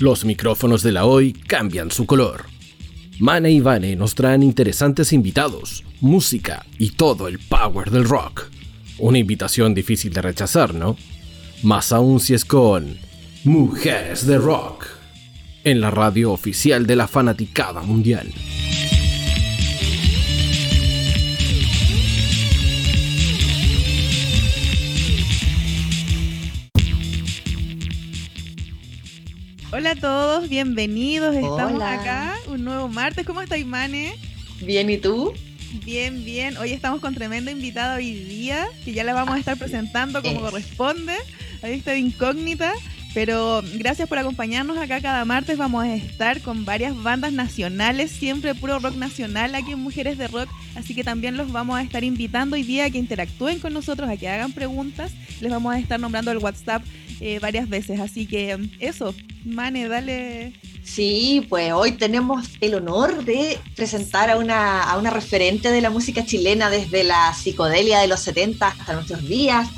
Los micrófonos de la hoy cambian su color. Mane y Vane nos traen interesantes invitados, música y todo el power del rock. Una invitación difícil de rechazar, ¿no? Más aún si es con Mujeres de Rock, en la radio oficial de la fanaticada mundial. Hola a todos, bienvenidos. Estamos acá, un nuevo martes. ¿Cómo está Imane? Bien, ¿y tú? Bien, bien. Hoy estamos con tremenda invitada hoy día, que ya la vamos a estar presentando como corresponde. Ahí está de incógnita. Pero gracias por acompañarnos acá cada martes. Vamos a estar con varias bandas nacionales, siempre puro rock nacional aquí en Mujeres de Rock. Así que también los vamos a estar invitando hoy día a que interactúen con nosotros, a que hagan preguntas. Les vamos a estar nombrando el WhatsApp eh, varias veces. Así que eso, Mane, dale. Sí, pues hoy tenemos el honor de presentar a una, a una referente de la música chilena desde la psicodelia de los 70 hasta nuestros días.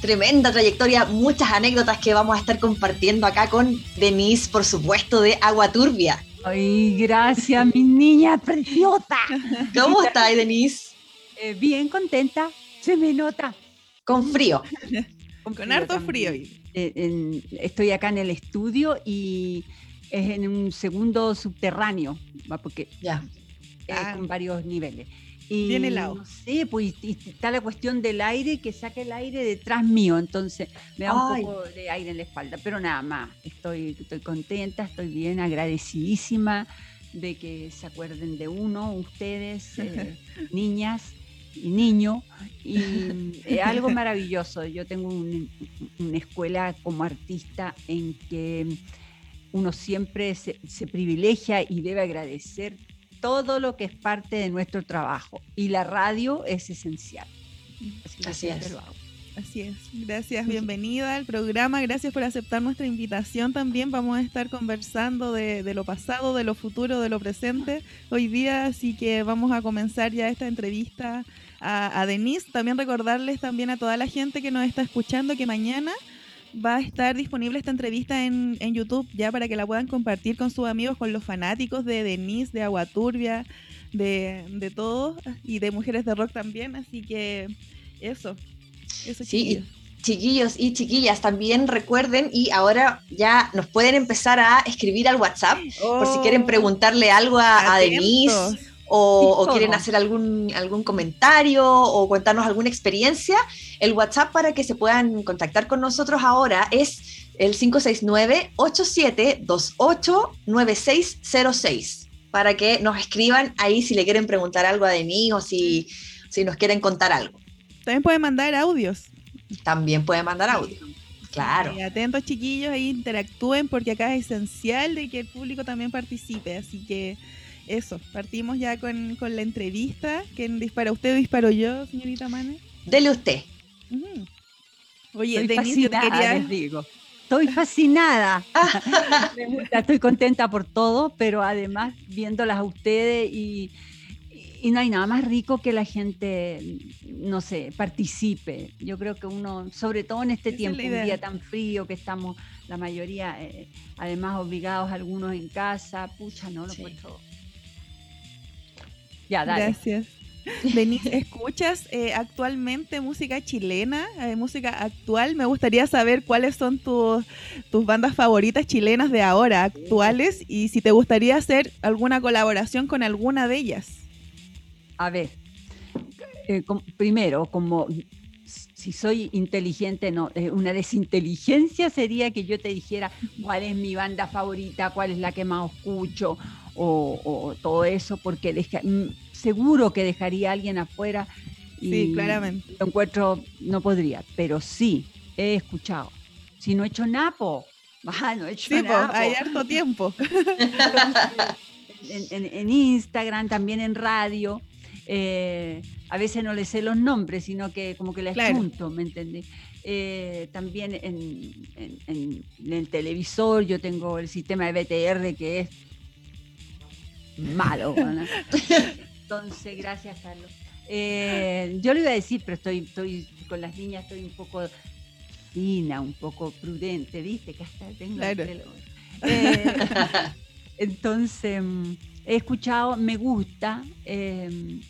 Tremenda trayectoria, muchas anécdotas que vamos a estar compartiendo acá con Denise, por supuesto, de Agua Turbia. Ay, gracias, mi niña preciosa. ¿Cómo estás, Denise? Eh, bien contenta, se me nota. Con frío. con, harto frío. Eh, estoy acá en el estudio y es en un segundo subterráneo, porque ya. Ah. con varios niveles. Y, Bien helado. No sé, pues está la cuestión del aire, que saque el aire detrás mío, entonces me da un poco de aire en la espalda, pero nada más, estoy, estoy contenta, estoy bien, agradecidísima de que se acuerden de uno, ustedes, eh, niñas y niño, y es algo maravilloso. Yo tengo una escuela como artista en que uno siempre se, privilegia y debe agradecer todo lo que es parte de nuestro trabajo. Y la radio es esencial. Así, es. Así es. Gracias, bienvenida al programa. Gracias por aceptar nuestra invitación también. Vamos a estar conversando de, de, lo pasado, de lo futuro, de lo presente hoy día. Así que vamos a comenzar ya esta entrevista a, Denise. También recordarles también a toda la gente que nos está escuchando que mañana va a estar disponible esta entrevista en, YouTube ya para que la puedan compartir con sus amigos, con los fanáticos de Denise, de Agua Turbia, de, de todos y de Mujeres de Rock también. Así que eso, eso sí, chiquillos y chiquillas, también recuerden y ahora ya nos pueden empezar a escribir al WhatsApp por si quieren oh. preguntarle algo a, a Denise o, quieren hacer algún, algún comentario o contarnos alguna experiencia, el WhatsApp para que se puedan contactar con nosotros ahora es el 569-8728-9606 para que nos escriban ahí si le quieren preguntar algo a Denis o si, si nos quieren contar algo. También pueden mandar audios. También pueden mandar audios. Claro. atentos chiquillos, ahí interactúen porque acá es esencial de que el público también participe. Así que eso, partimos ya con, la entrevista. ¿Quién dispara usted o disparo yo, señorita Mane? Dele usted. Oye, estoy fascinada, les digo. Estoy fascinada. estoy contenta por todo, pero además viéndolas a ustedes y, y no hay nada más rico que la gente, no sé, participe. Yo creo que uno, sobre todo en este tiempo, un día tan frío que estamos la mayoría, eh, además obligados algunos en casa, pucha, no lo sí. puedo ya, dale. Gracias. Denise, ¿escuchas eh, actualmente música chilena, eh, música actual? Me gustaría saber cuáles son tus bandas favoritas chilenas de ahora, actuales, y si te gustaría hacer alguna colaboración con alguna de ellas. A ver, eh, primero, como si soy inteligente, no, una desinteligencia sería que yo te dijera cuál es mi banda favorita, cuál es la que más escucho, o, todo eso, porque mm, seguro que dejaría a alguien afuera. Y sí, claramente. Lo encuentro, no podría, pero sí, he escuchado. Si no he hecho napo, ah, no he hecho sí, hay harto tiempo. en, Instagram, también en radio. Eh, a veces no le sé los nombres, sino que como que les junto, ¿me entendés? Eh, también en, en, el televisor yo tengo el sistema de BTR que es malo. Entonces, gracias, Carlos. Eh, yo le iba a decir, pero estoy, estoy con las niñas, estoy un poco fina, un poco prudente, ¿viste? Que hasta tengo Eh, entonces, mm, he escuchado, me gusta, em,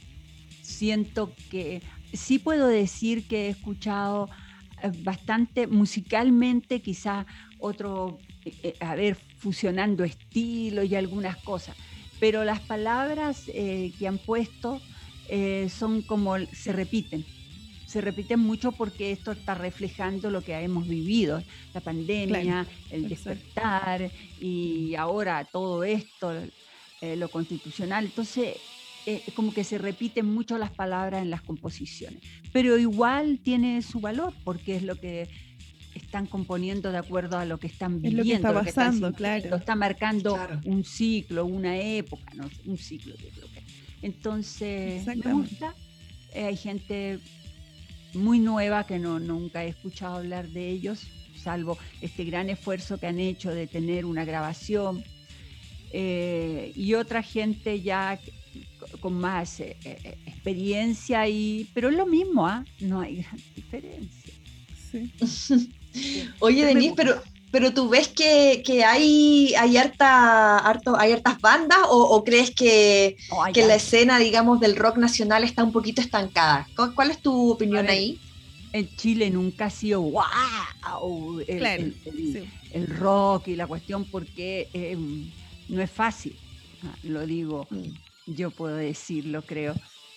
siento que sí puedo decir que he escuchado eh, bastante musicalmente, quizá otro, eh, a ver, fusionando estilos y algunas cosas, pero las palabras que han puesto son como, se repiten. Se repiten mucho porque esto está reflejando lo que hemos vivido, la pandemia, el despertar y ahora todo esto, eh, lo constitucional. Entonces, eh, como que se repiten mucho las palabras en las composiciones, pero igual tiene su valor porque es lo que están componiendo de acuerdo a lo que están viviendo. Es lo que está pasando, claro. Está marcando un ciclo, una época, ¿no? un ciclo, yo creo que. Entonces, me gusta. Eh, hay gente muy nueva que no, nunca he escuchado hablar de ellos, salvo este gran esfuerzo que han hecho de tener una grabación. Eh, y otra gente ya con más eh, eh, experiencia, y, pero es lo mismo, ¿ah? no hay gran diferencia. Oye, Denise, pero, pero tú ves que, hay, hay, harta, harto, hay hartas bandas o, crees que, que la escena, digamos, del rock nacional está un poquito estancada? ¿Cuál, es tu opinión ahí? En Chile nunca ha sido wow el, el, rock y la cuestión porque em, no es fácil, ah, lo digo, mm. yo puedo decirlo, creo,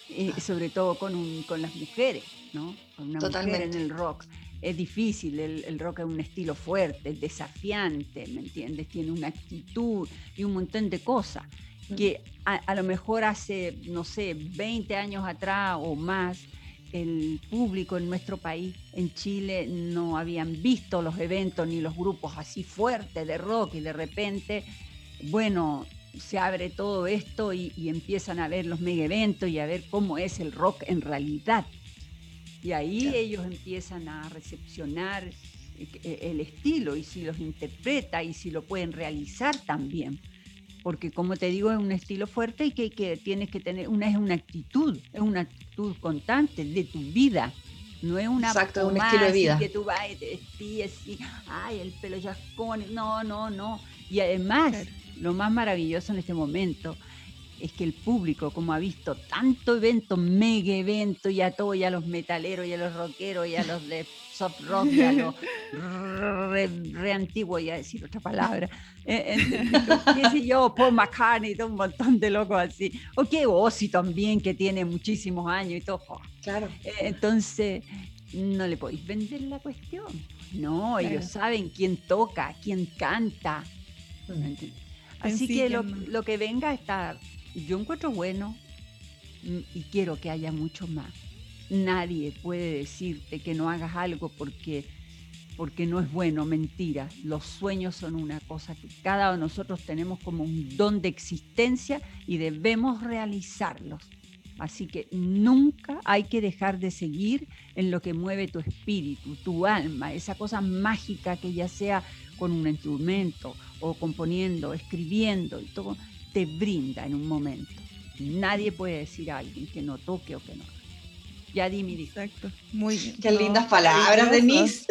eh, sobre todo con, un, con las mujeres, ¿no? Con una mujer en el rock es difícil, el, rock es un estilo fuerte, desafiante, ¿me entiendes? Tiene una actitud y un montón de cosas mm. que a, lo mejor hace, no sé, 20 años atrás o más, el público en nuestro país, en Chile, no habían visto los eventos ni los grupos así fuertes de rock y de repente, bueno, se abre todo esto y, y empiezan a ver los mega eventos y a ver cómo es el rock en realidad. Y ahí ellos empiezan a recepcionar eh, eh, el estilo y si los interpreta y si lo pueden realizar también. Porque como te digo, es un estilo fuerte y que, que tienes que tener, una es una actitud, es una actitud constante de tu vida. No es una Exacto, un estilo de vida. que tú vas y te así, ay, el pelo ya con... No, no, no. Y además, lo más maravilloso en este momento es que el público, como ha visto tanto evento, mega evento, y a todos, y a los metaleros, y a los rockeros, y a los de soft rock, y a los re, antiguos, y a decir otra palabra, eh, eh, qué sé yo, Paul McCartney, un montón de locos así, o que Ozzy también, que tiene muchísimos años y todo. Claro. Eh, entonces, no le podéis vender la cuestión. No, ellos saben quién toca, quién canta. Así que lo, lo, que venga está yo encuentro bueno mm, y quiero que haya mucho más. Nadie puede decirte que no hagas algo porque, porque no es bueno, mentira. Los sueños son una cosa que cada uno de nosotros tenemos como un don de existencia y debemos realizarlos. Así que nunca hay que dejar de seguir en lo que mueve tu espíritu, tu alma, esa cosa mágica que ya sea con un instrumento o componiendo, escribiendo y todo, te brinda en un momento. Nadie puede decir a alguien que no toque o que no. Ya di mi Exacto. Muy bien. Qué lindas palabras, Denise.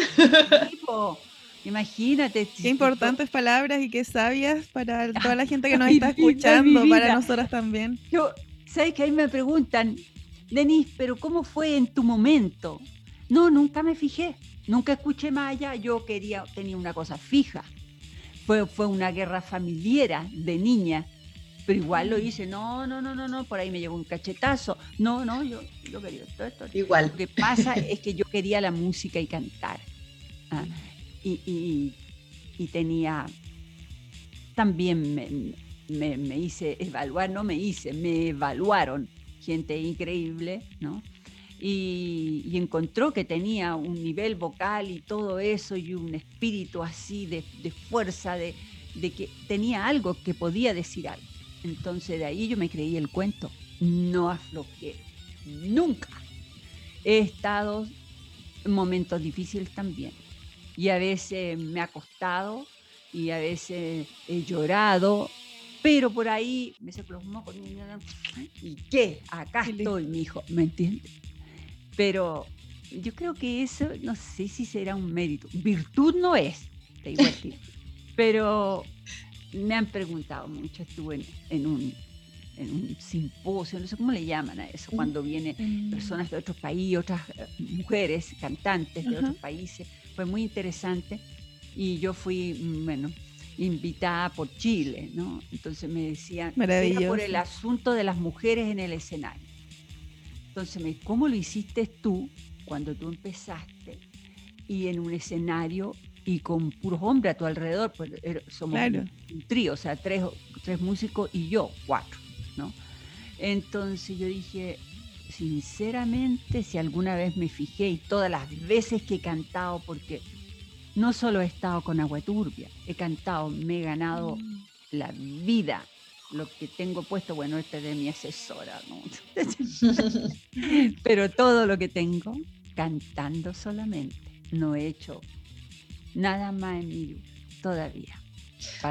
Imagínate. Qué importantes palabras y qué sabias para toda la gente que nos está escuchando, para nosotras también. Yo, ¿sabes que ahí me preguntan, Denise, pero ¿cómo fue en tu momento? No, nunca me fijé, nunca escuché más allá. Yo quería, tenía una cosa fija. Fue, fue una guerra familiar de niña pero igual lo hice, no, no, no, no, no, por ahí me llegó un cachetazo, no, no, yo, yo quería todo esto. Igual. Lo que pasa es que yo quería la música y cantar. Ah, y, tenía, también me, me, hice evaluar, no me hice, me evaluaron, gente increíble, ¿no? Y, encontró que tenía un nivel vocal y todo eso y un espíritu así de, fuerza, de, de, que tenía algo que podía decir algo. Entonces de ahí yo me creí el cuento. No aflojé. Nunca. He estado en momentos difíciles también. Y a veces me ha costado y a veces he llorado, pero por ahí me se los mocos. ¿Y qué? Acá estoy, mi hijo. ¿Me entiendes? Pero yo creo que eso, no sé si será un mérito. Virtud no es, te digo Pero me han preguntado mucho, estuve en, un, simposio, no sé cómo le llaman a eso, cuando vienen personas de otros países, otras eh, mujeres, cantantes de otros países. Fue muy interesante y yo fui, mm, bueno, invitada por Chile, ¿no? Entonces me decían, era por el asunto de las mujeres en el escenario. Entonces, me, ¿cómo lo hiciste tú cuando tú empezaste y en un escenario y con puros hombres a tu alrededor? Pues er, somos un, trío, o sea, tres, tres músicos y yo, cuatro, ¿no? Entonces yo dije, sinceramente, si alguna vez me fijé y todas las veces que he cantado, porque no solo he estado con Agua Turbia, he cantado, me he ganado mm. la vida. Lo que tengo puesto, bueno, este es de mi asesora, ¿no? Pero todo lo que tengo, cantando solamente. No he hecho nada más en mi vida todavía.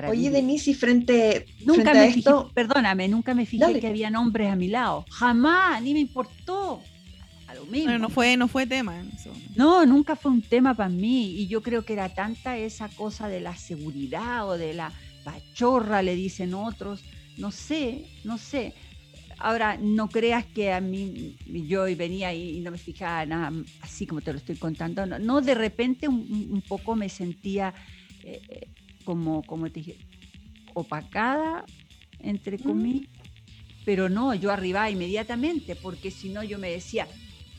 Oye, Denise, y frente, nunca me esto... perdóname, nunca me fijé que había hombres a mi lado. Jamás, ni me importó. Pero no fue, no fue tema. No, nunca fue un tema para mí. Y yo creo que era tanta esa cosa de la seguridad o de la pachorra, le dicen otros. No sé, no sé. Ahora, no creas que a mí, yo venía y no me fijaba nada así como te lo estoy contando. No, de repente un, poco me sentía eh, eh, como, como te dije, opacada, entre comillas. Pero no, yo arribaba inmediatamente, porque si no yo me decía,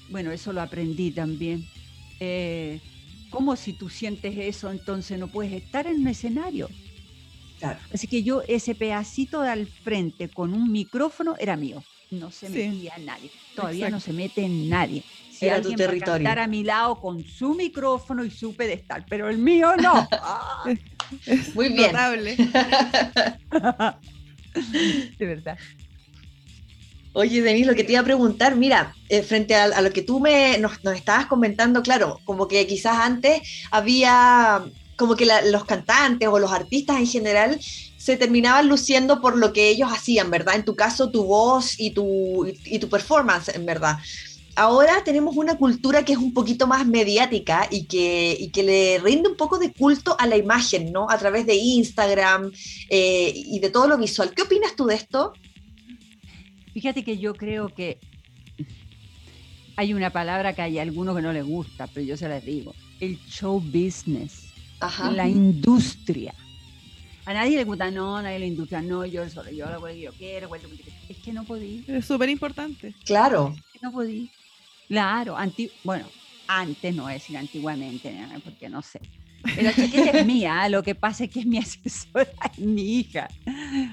bueno, eso lo aprendí también. Eh, ¿Cómo si tú sientes eso, entonces no puedes estar en un escenario? Claro. Así que yo, ese pedacito de al frente con un micrófono era mío. No se metía nadie. Todavía no se mete en nadie. Si era tu territorio. estar a mi lado con su micrófono y su pedestal, pero el mío no. Muy bien. de verdad. Oye, Denis, lo que te iba a preguntar, mira, eh, frente a, lo que tú me, nos, estabas comentando, claro, como que quizás antes había, como que los cantantes o los artistas en general se terminaban luciendo por lo que ellos hacían, ¿verdad? En tu caso, tu voz y tu, y tu performance, en verdad. Ahora tenemos una cultura que es un poquito más mediática y que, y que le rinde un poco de culto a la imagen, ¿no? A través de Instagram eh, y de todo lo visual. ¿Qué opinas tú de esto? Fíjate que yo creo que hay una palabra que hay algunos que no les gusta, pero yo se las digo. El show business. La industria. A nadie le gusta, no, a nadie la industria, no, yo solo, yo lo que yo quiero, es que no podí. Es súper importante. Claro. no podí. Claro, bueno, antes no es decir antiguamente, porque no sé. La chaqueta es mía, lo que pasa es que es mi asesora, es mi hija.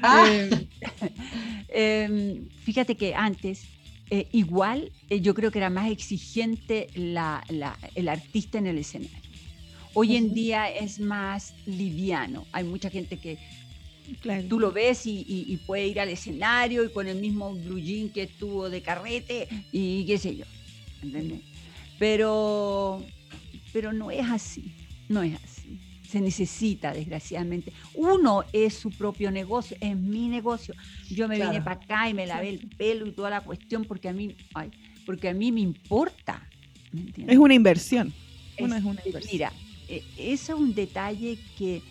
Ah. Em, em, fíjate que antes, eh, igual, eh, yo creo que era más exigente la, el artista en el escenario. Hoy en día es más liviano. Hay mucha gente que tú lo ves y, puede ir al escenario y con el mismo blue jean que estuvo de carrete y qué sé yo. ¿Entendés? Pero, pero no es así. No es así. Se necesita, desgraciadamente. Uno es su propio negocio, es mi negocio. Yo me vine para acá y me lavé el pelo y toda la cuestión porque a mí, ay, porque a mí me importa. es una inversión. es una inversión. Mira, e, eso es un detalle que,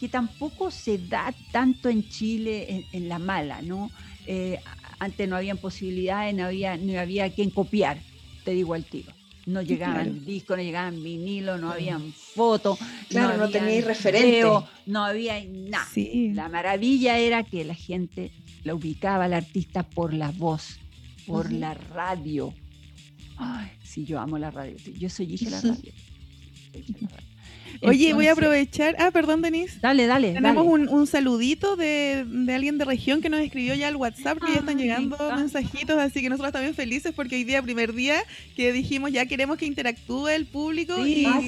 que tampoco se da tanto en Chile en, la mala, ¿no? Eh, antes no habían posibilidades, no había, no había quien copiar, te digo al tiro no llegaban discos, no llegaban vinilo, no habían fotos. Claro, no, tenía referente. no había nada. La maravilla era que la gente la ubicaba al artista por la voz, por la radio. Ay, sí, yo amo la radio. Yo soy hija de la radio. Oye, voy a aprovechar. Ah, perdón, Denise. Dale, dale. Tenemos Un, saludito de, alguien de región que nos escribió ya al WhatsApp, que ya están llegando mensajitos, así que nosotros también felices porque hoy día, primer día, que dijimos ya queremos que interactúe el público. y, ah,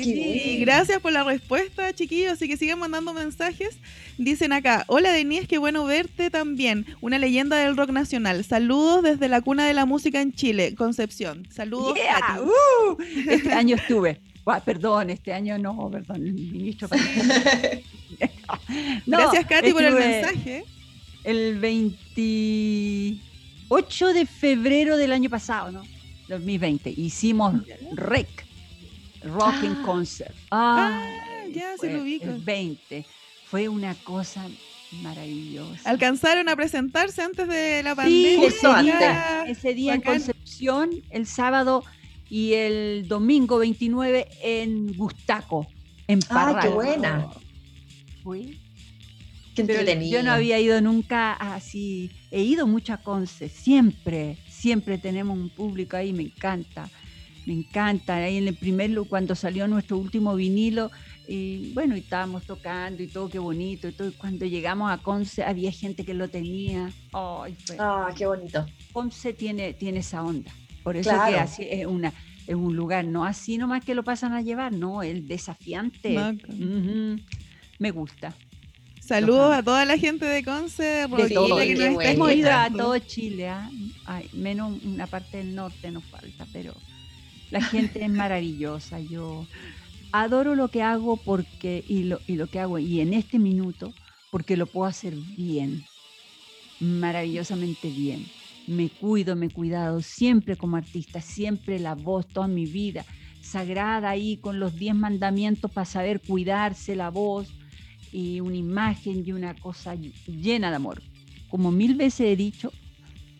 gracias por la respuesta, chiquillos. Así que sigan mandando mensajes. Dicen acá: Hola, Denise, qué bueno verte también. Una leyenda del rock nacional. Saludos desde la cuna de la música en Chile, Concepción. Saludos. Uh, este año estuve perdón, este año no, perdón, el ministro. Gracias, Katy, por el mensaje. El 28 de febrero del año pasado, ¿no? 2020. Hicimos REC, Rock and ah. Concert. Ah, ya se lo ubico. El 20. Fue una cosa maravillosa. ¿Alcanzaron a presentarse antes de la pandemia? Sí, ese día, ese día en Concepción, el sábado y el domingo 29 en Gustaco, en Parral. ¡Ah, qué buena! Fui. Qué yo no había ido nunca así, he ido mucho a Conce, siempre, siempre tenemos un público ahí, me encanta, me encanta. Ahí en el primer, cuando salió nuestro último vinilo, y bueno, y estábamos tocando y todo, qué bonito. Y todo. Cuando llegamos a Conce había gente que lo tenía. ¡Ay, ah, qué bonito! Conce tiene, tiene esa onda. Por eso que así es una es un lugar, no así nomás que lo pasan a llevar, no, el desafiante. Me gusta. Saludos a toda la gente de Conce, de todo, que Hemos ido a todo Chile, ¿ah? menos una parte del norte nos falta, pero la gente es maravillosa. Yo adoro lo que hago porque y lo, y lo que hago y en este minuto porque lo puedo hacer bien, maravillosamente bien me cuido, me he cuidado siempre como artista, siempre la voz, toda mi vida, sagrada ahí con los diez mandamientos para saber cuidarse la voz y una imagen y una cosa llena de amor. Como mil veces he dicho,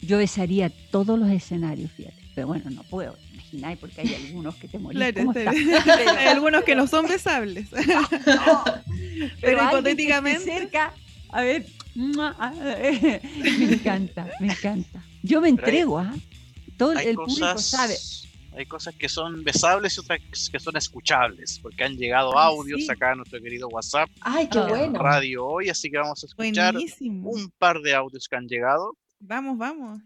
yo besaría todos los escenarios, fíjate, pero bueno, no puedo, imagináis porque hay algunos que te molestan. hay algunos que no son besables. pero, hipotéticamente... Cerca, a ver, me encanta, me encanta. Yo me entrego, ¿ah? Todo el público sabe. Hay cosas que son besables y otras que son escuchables, porque han llegado audios acá a nuestro querido WhatsApp. ¡Ay, qué bueno! Radio hoy, así que vamos a escuchar un par de audios que han llegado. Vamos, vamos.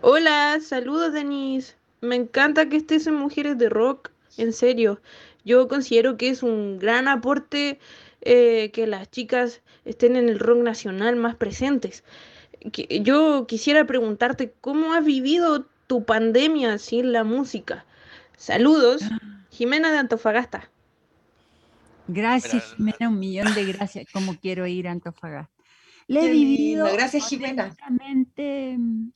Hola, saludos Denise. Me encanta que estés en Mujeres de Rock, en serio. Yo considero que es un gran aporte eh, que las chicas estén en el rock nacional más presentes yo quisiera preguntarte, ¿cómo has vivido tu pandemia sin la música? Saludos, ah. Jimena de Antofagasta. Gracias, Jimena, un millón de gracias. ¿Cómo quiero ir a Antofagasta? Le he vivido. Gracias, Jimena. Mm,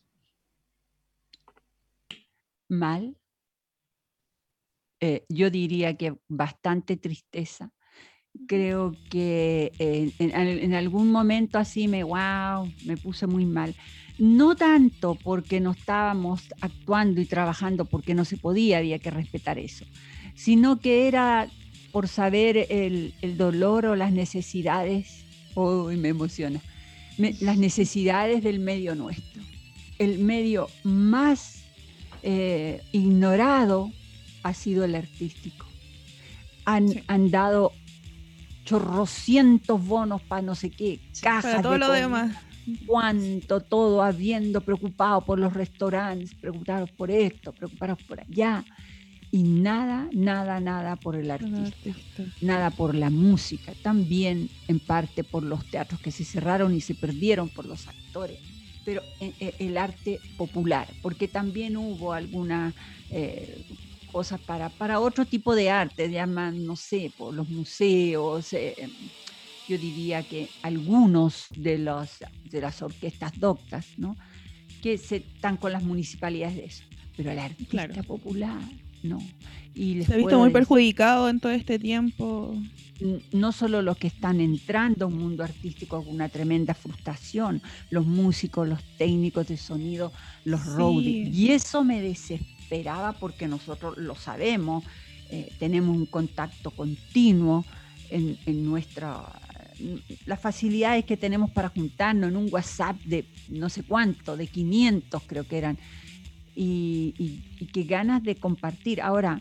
mal. Eh, yo diría que bastante tristeza creo que en, algún momento así me, wow, me puse muy mal. No tanto porque no estábamos actuando y trabajando porque no se podía, había que respetar eso, sino que era por saber el, dolor o las necesidades, uy, me emociona, las necesidades del medio nuestro. El medio más eh, ignorado ha sido el artístico. Han, han, dado chorrocientos bonos para no sé qué, cajas. todo lo demás. Cuánto, todo habiendo preocupado por los restaurantes, preocupados por esto, preocupados por allá. Y nada, nada, nada por el artista, nada por la música, también en parte por los teatros que se cerraron y se perdieron por los actores, pero eh, eh, el arte popular, porque también hubo alguna eh, cosas para, para otro tipo de arte, llaman, no sé, por los museos. Eh, yo diría que algunos de, los, de las orquestas doctas, ¿no? que se están con las municipalidades de eso. Pero el artista popular, no. Y se ha visto muy perjudicado en todo este tiempo. No solo los que están entrando a un mundo artístico con una tremenda frustración, los músicos, los técnicos de sonido, los sí. Y eso me desespera esperaba porque nosotros lo sabemos, eh, tenemos un contacto continuo en, nuestra las facilidades que tenemos para juntarnos en un WhatsApp de no sé cuánto, de 500 creo que eran, y, y, que ganas de compartir. Ahora,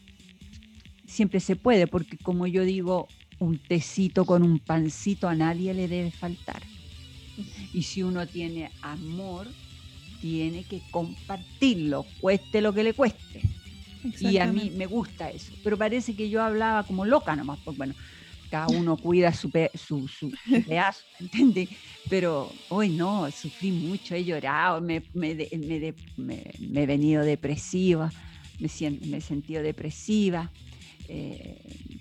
siempre se puede, porque como yo digo, un tecito con un pancito a nadie le debe faltar. Y si uno tiene amor, tiene que compartirlo, cueste lo que le cueste. Y a mí me gusta eso. Pero parece que yo hablaba como loca nomás, pues bueno, cada uno cuida su, su, su, pedazo, ¿entiendes? Pero hoy no, sufrí mucho, he llorado, me, me, he venido depresiva, me, me he sentido depresiva. Eh,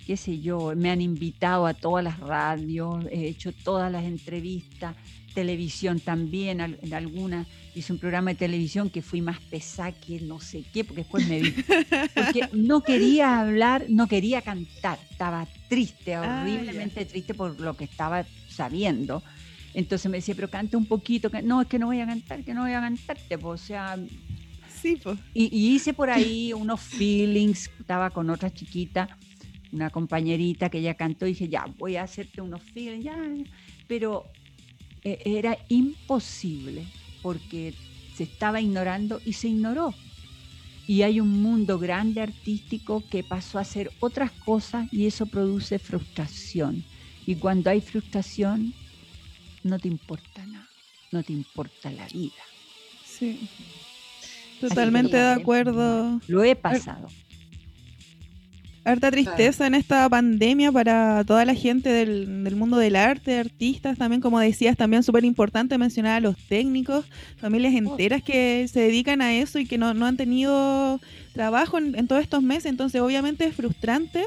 qué sé yo, me han invitado a todas las radios, he hecho todas las entrevistas, televisión también, en alguna, hice un programa de televisión que fui más pesada que no sé qué, porque después me vi. Porque no quería hablar, no quería cantar, estaba triste, ah, horriblemente triste por lo que estaba sabiendo. Entonces me decía, pero cante un poquito, que no, es que no voy a cantar, que no voy a cantarte, o sea... Sí, pues. Y, y hice por ahí unos feelings, estaba con otra chiquita, una compañerita que ella cantó y dije, ya, voy a hacerte unos feelings, ya, pero eh, era imposible porque se estaba ignorando y se ignoró. Y hay un mundo grande artístico que pasó a hacer otras cosas y eso produce frustración. Y cuando hay frustración, no te importa nada, no te importa la vida. Sí. Totalmente de acuerdo. Lo he pasado harta tristeza en esta pandemia para toda la gente del, mundo del arte, artistas también, como decías, también súper importante mencionar a los técnicos, familias oh. enteras que se dedican a eso y que no, han tenido trabajo en, todos estos meses, entonces obviamente es frustrante.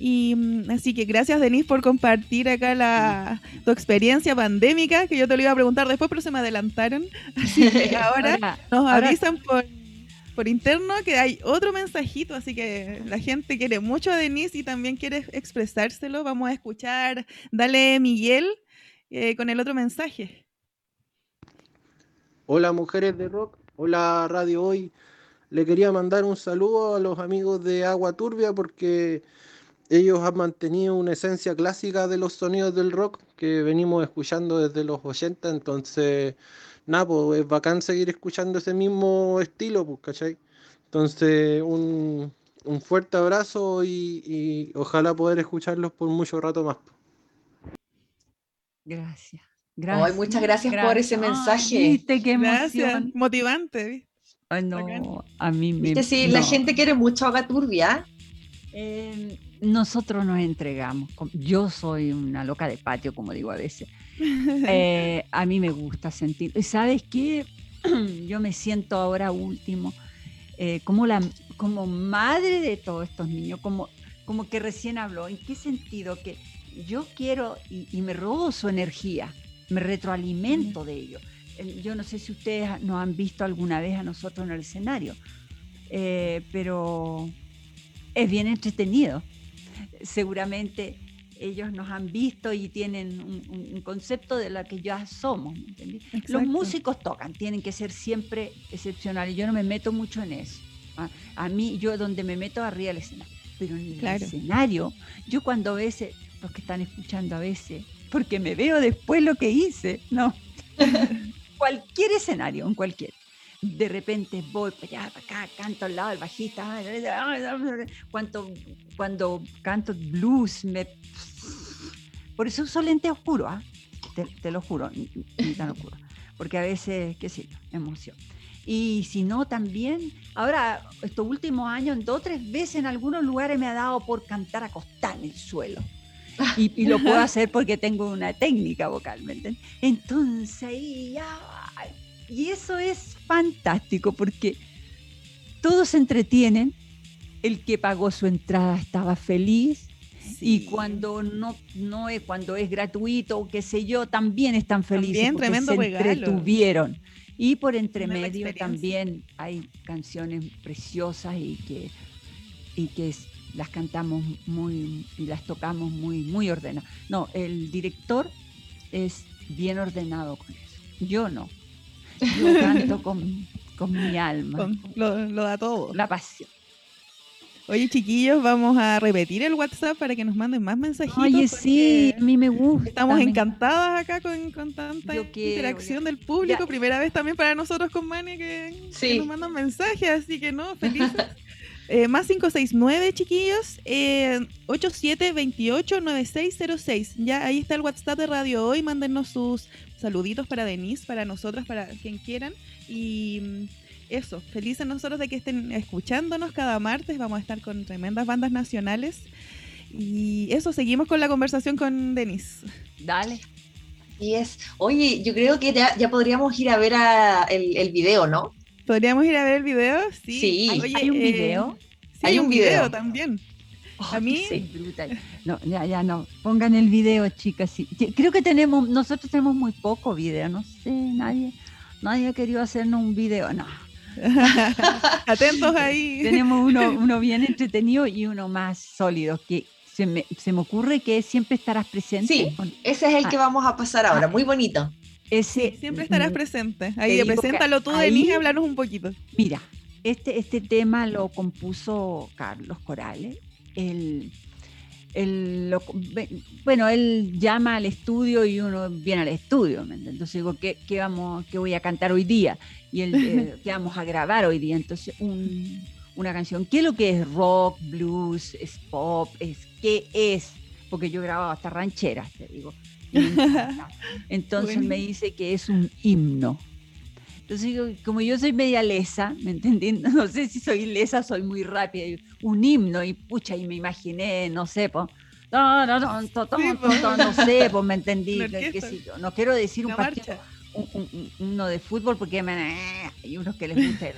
Y mm, así que gracias Denise por compartir acá la, tu experiencia pandémica, que yo te lo iba a preguntar después, pero se me adelantaron. Así que ahora, nos avisan por por interno que hay otro mensajito, así que la gente quiere mucho a Denise y también quiere expresárselo. Vamos a escuchar, dale Miguel eh, con el otro mensaje. Hola mujeres de rock, hola Radio Hoy. Le quería mandar un saludo a los amigos de Agua Turbia porque ellos han mantenido una esencia clásica de los sonidos del rock que venimos escuchando desde los 80, entonces nada, pues es bacán seguir escuchando ese mismo estilo, pues, ¿cachai? Entonces, un, fuerte abrazo y, ojalá poder escucharlos por mucho rato más. Gracias. Gracias. muchas gracias, por ese mensaje. ¿viste qué gracias. Motivante. Ay, no, a mí me. ¿Viste? Sí, la gente quiere mucho a Turbia. Eh, nosotros nos entregamos. Yo soy una loca de patio, como digo a veces. Eh, a mí me gusta sentir. ¿Y sabes qué? Yo me siento ahora último eh, como, la, como madre de todos estos niños, como, como que recién habló. ¿En qué sentido? Que yo quiero y, me robo su energía, me retroalimento de ellos. Yo no sé si ustedes nos han visto alguna vez a nosotros en el escenario, eh, pero es bien entretenido. Seguramente ellos nos han visto y tienen un, concepto de lo que ya somos. Los músicos tocan, tienen que ser siempre excepcionales. Yo no me meto mucho en eso. ¿ah? A, mí, yo donde me meto arriba del escenario. Pero en el escenario, yo cuando a veces, los que están escuchando a veces, porque me veo después lo que hice, no. cualquier escenario, en cualquier de repente voy para allá, para acá, canto al lado del bajista, cuando, cuando canto blues, me... por eso uso lente oscuro, ¿ah? te, lo juro, ni, tan oscuro, porque a veces, qué sé yo, emoción. Y si no, también, ahora, estos últimos años, dos o tres veces en algunos lugares me ha dado por cantar acostada en el suelo. Y, lo puedo hacer porque tengo una técnica vocal, ¿me entiendes? Entonces ahí ya y eso es fantástico porque todos se entretienen, el que pagó su entrada estaba feliz y cuando no, no es, cuando es gratuito o qué sé yo, también están felices porque se entretuvieron. Y por entremedio también hay canciones preciosas y que, y que las cantamos muy y las tocamos muy, muy ordenadas. No, el director es bien ordenado con eso. Yo no. Yo canto con, con mi alma. lo, da todo. La pasión. Oye, chiquillos, vamos a repetir el WhatsApp para que nos manden más mensajitos. Oye, sí, a mí me gusta. Estamos encantadas acá con, con tanta interacción del público. Primera vez también para nosotros con Mani que, nos mandan mensajes, así que no, felices. Eh, más 569, chiquillos, eh, 87289606. Ya ahí está el WhatsApp de Radio Hoy. Mándenos sus saluditos para Denise, para nosotras, para quien quieran. Y mm, eso, felices nosotros de que estén escuchándonos cada martes. Vamos a estar con tremendas bandas nacionales. Y eso, seguimos con la conversación con Denise. Dale. Y es, oye, yo creo que ya, podríamos ir a ver el, video, ¿no? ¿Podríamos ir a ver el video? Sí. ¿Hay, un video? sí, hay, un video también. A mí. No, ya, ya no. Pongan el video, chicas. Sí. Creo que tenemos, nosotros tenemos muy poco video, no sé, nadie, nadie ha querido hacernos un video, no. Atentos ahí. Tenemos uno, uno bien entretenido y uno más sólido, que se me, se me ocurre que siempre estarás presente. Sí, ese es el que ah. vamos a pasar ahora, ah. muy bonito. Ese, siempre estarás presente. Ahí, preséntalo tú, Denise, hablarnos un poquito. Mira, este, este tema lo compuso Carlos Corales. El, bueno, él llama al estudio y uno viene al estudio. Entonces digo, ¿qué, qué, vamos, ¿qué voy a cantar hoy día? Y él, eh, ¿qué vamos a grabar hoy día? Entonces, una canción. ¿Qué es lo que es rock, blues, es pop? Es, ¿Qué es? Porque yo grababa hasta rancheras, te digo. Entonces me dice que es un himno. Entonces, como yo soy media lesa, ¿me entendí? No sé si soy lesa, soy muy rápida. Un himno, y pucha, y me imaginé, no sé, no, no, no, no, no, sé, pues me entendí. No quiero decir un partido, uno de fútbol, porque me, hay unos que les gusta.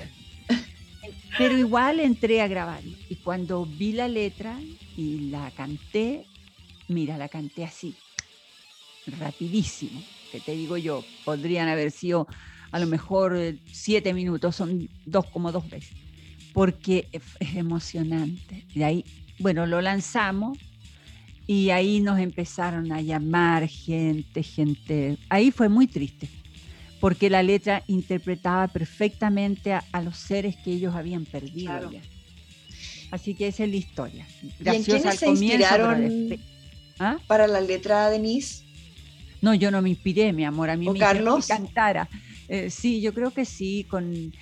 Pero igual entré a grabar. Y cuando vi la letra y la canté, mira, la canté así, rapidísimo, que te digo yo, podrían haber sido a lo mejor eh, siete minutos, son dos como dos veces, porque es emocionante. De ahí, bueno, lo lanzamos y ahí nos empezaron a llamar gente, gente. Ahí fue muy triste, porque la letra interpretaba perfectamente a, los seres que ellos habían perdido. Así que esa es la historia. Graciosa ¿Y en se inspiraron ¿Ah? para la letra, Denise? No, yo no me inspiré, mi amor. A mí me Carlos? cantara. Eh, sí, yo creo que sí, con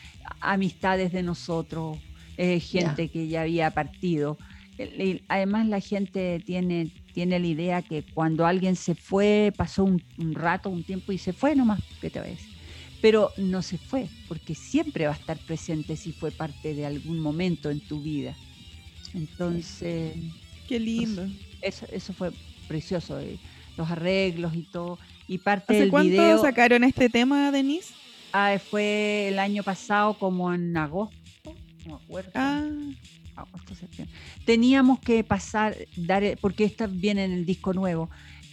amistades de nosotros, eh, gente que ya había partido. Además, la gente tiene, tiene la idea que cuando alguien se fue, pasó un, rato, un tiempo y se fue nomás, ¿qué te ves? Pero no se fue, porque siempre va a estar presente si fue parte de algún momento en tu vida. Entonces. Qué lindo. eso, eso fue precioso, eh, los arreglos y todo. Y parte ¿Hace del cuánto sacaron este tema, Denise? Ah, fue el año pasado, como en agosto, no me acuerdo. Ah. Teníamos que pasar, dar, porque esta viene en el disco nuevo.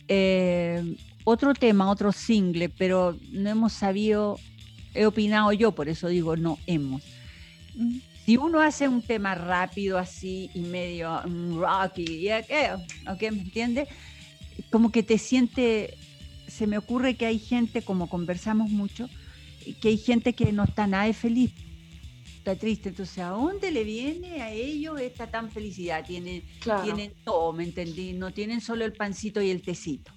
Eh, otro tema, otro single, pero no hemos sabido, he opinado yo, por eso digo no hemos. Mm. Si uno hace un tema rápido así y medio rocky, ¿qué? ¿Me entiendes? Como que te siente, se me ocurre que hay gente, como conversamos mucho, que hay gente que no está nada de feliz, está triste. Entonces, ¿a dónde le viene a ellos esta tan felicidad? Tienen, tienen todo, ¿me entendí? No tienen solo el pancito y el tecito.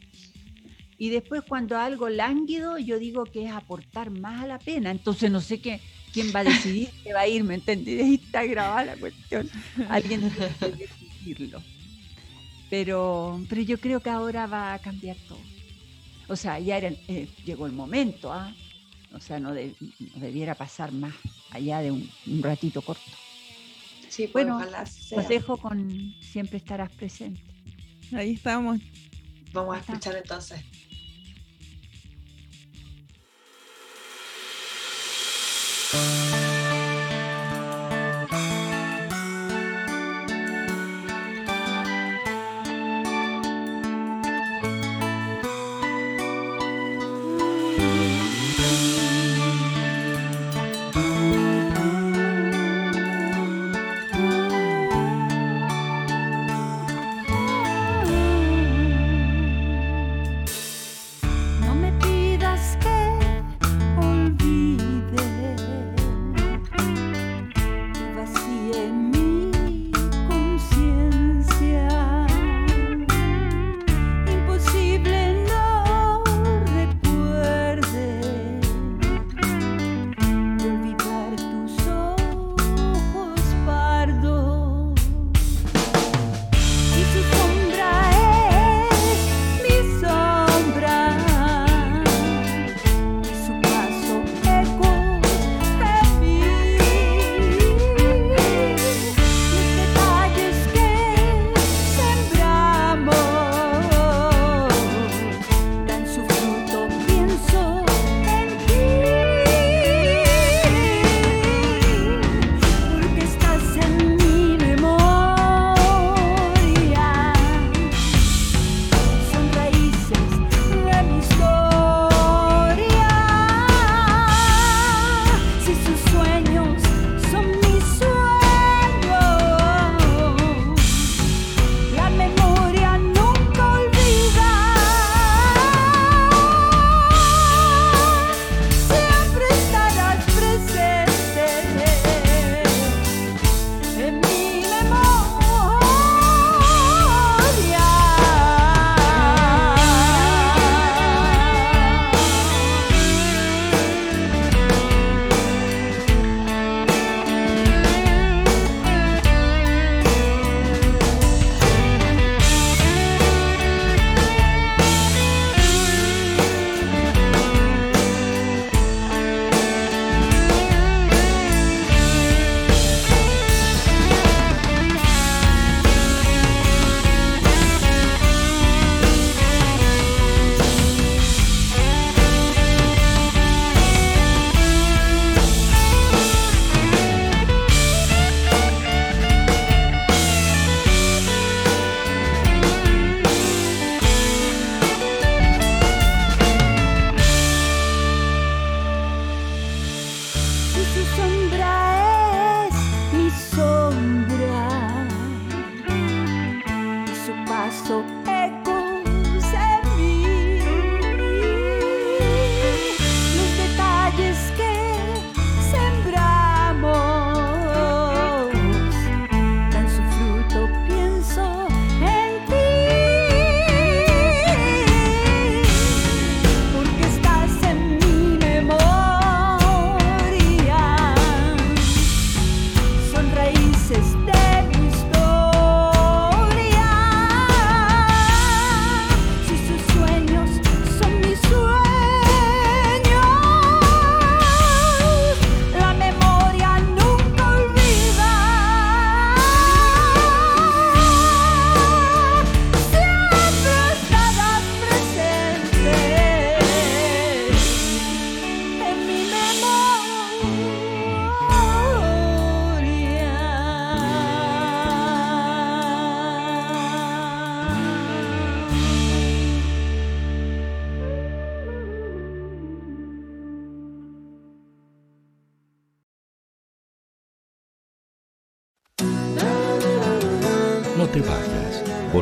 Y después cuando algo lánguido, yo digo que es aportar más a la pena. Entonces no sé qué, quién va a decidir que va a ir, ¿me entendí? Ahí está grabada la cuestión. Alguien tiene que decidirlo. Pero, pero yo creo que ahora va a cambiar todo. O sea, ya eh, llegó el momento, ¿ah? O sea, no, debiera pasar más allá de un, ratito corto. Sí, pues, bueno, los dejo con siempre estarás presente. Ahí estamos. Vamos a escuchar entonces.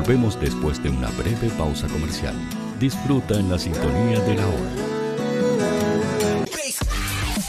Volvemos después de una breve pausa comercial. Disfruta en la sintonía de la hora.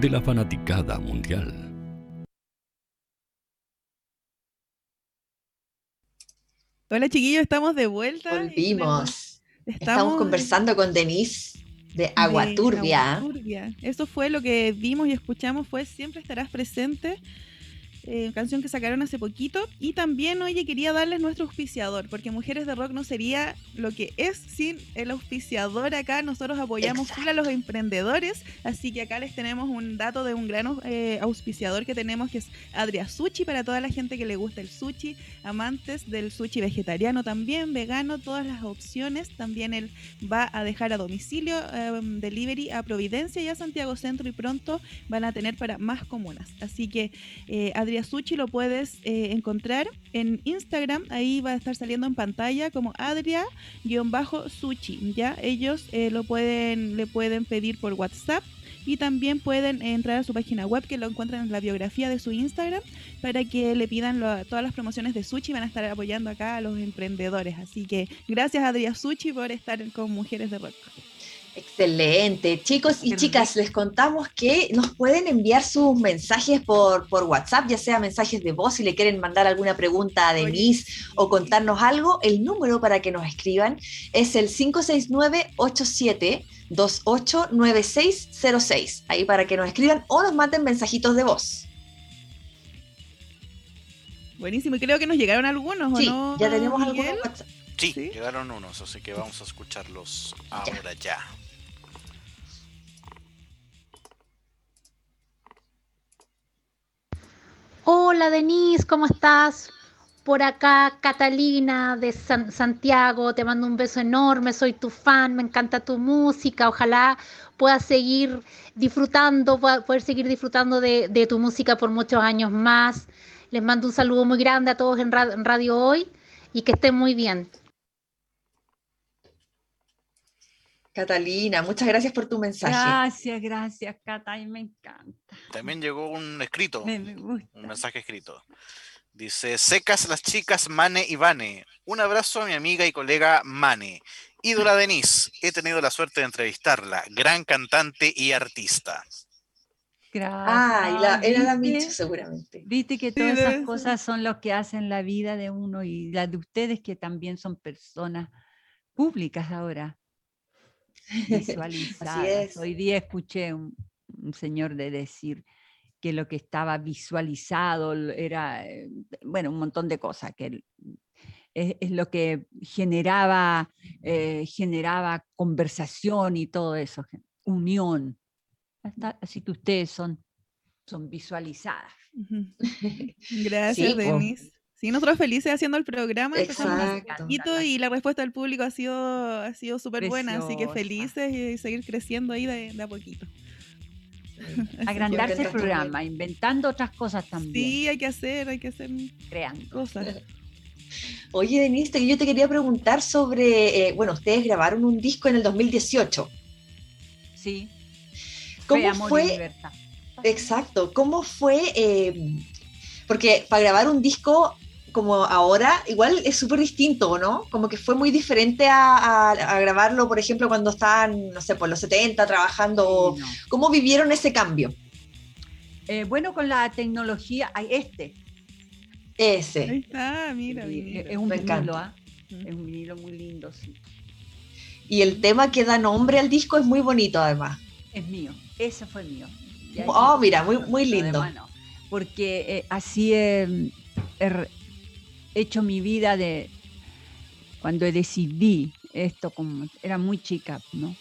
de la fanaticada mundial. Hola chiquillos, estamos de vuelta. Volvimos. Estamos, conversando con Denise de Agua Turbia. Eso fue lo que vimos y escuchamos, fue Siempre estarás presente eh, canción que sacaron hace poquito. Y también, oye, quería darles nuestro auspiciador, porque Mujeres de Rock no sería lo que es sin el auspiciador acá. Nosotros apoyamos a los emprendedores, así que acá les tenemos un dato de un gran eh, auspiciador que tenemos, que es Adria Sushi, para toda la gente que le gusta el sushi, amantes del sushi vegetariano también, vegano, todas las opciones. También él va a dejar a domicilio em, delivery a Providencia y a Santiago Centro y pronto van a tener para más comunas. Así que eh, Adria Suchi lo puedes eh, encontrar en Instagram, ahí va a estar saliendo en pantalla como Adria-Suchi, ¿ya? Ellos eh, lo pueden, le pueden pedir por WhatsApp y también pueden entrar a su página web que lo encuentran en la biografía de su Instagram para que le pidan todas las promociones de Suchi van a estar apoyando acá a los emprendedores. Así que gracias Adria Suchi por estar con Mujeres de Rock. Excelente. Chicos y chicas, les contamos que nos pueden enviar sus mensajes por, por WhatsApp, ya sea mensajes de voz si le quieren mandar alguna pregunta a Denise o contarnos algo. El número para que nos escriban es el 569-87289606. Ahí para que nos escriban o nos manden mensajitos de voz. Buenísimo, y creo que nos llegaron algunos, ¿o no? Ya tenemos algunos WhatsApp. Sí, llegaron unos, así que vamos a escucharlos ahora ya. Hola Denise, ¿cómo estás? Por acá Catalina de Santiago, te mando un beso enorme, soy tu fan, me encanta tu música, ojalá puedas seguir disfrutando, poder seguir disfrutando de, tu música por muchos años más. Les mando un saludo muy grande a todos en Radio Hoy y que estén muy bien. Catalina, muchas gracias por tu mensaje. Gracias, gracias, Cata, me encanta. También llegó un escrito, un mensaje escrito. Dice, secas las chicas Mane y Vane. Un abrazo a mi amiga y colega Mane. Ídola Denise, he tenido la suerte de entrevistarla, gran cantante y artista. Gracias. Ah, era la Micho seguramente. Viste que todas esas cosas son lo que hacen la vida de uno y la de ustedes que también son personas públicas ahora. Visualizadas. Hoy día escuché un, un, señor de decir que lo que estaba visualizado era, eh, bueno, un montón de cosas, que es, lo que generaba, eh, generaba conversación y todo eso, unión. Así que ustedes son, son visualizadas. Gracias, Denise. Sí, nosotros felices haciendo el programa, y la respuesta del público ha sido, ha sido súper buena, así que felices y seguir creciendo ahí de, a poquito. Agrandarse el programa, inventando otras cosas también. Sí, hay que hacer, hay que hacer creando cosas. Oye, Denise, yo te quería preguntar sobre, eh, bueno, ustedes grabaron un disco en el 2018. Sí. ¿Cómo fue? Exacto. ¿Cómo fue? Eh, porque para grabar un disco como ahora, igual es súper distinto, ¿no? Como que fue muy diferente a, grabarlo, por ejemplo, cuando estaban, no sé, por los 70 trabajando. ¿Cómo vivieron ese cambio? Eh, bueno, con la tecnología, hay este. Ese. Ahí está, mira, Es un vinilo, ¿ah? Es un vinilo muy lindo, sí. Y el tema que da nombre al disco es muy bonito, además. Es mío, ese fue mío. Oh, mira, muy, muy lindo. Porque eh, así he hecho mi vida de cuando decidí esto, como era muy chica, ¿no?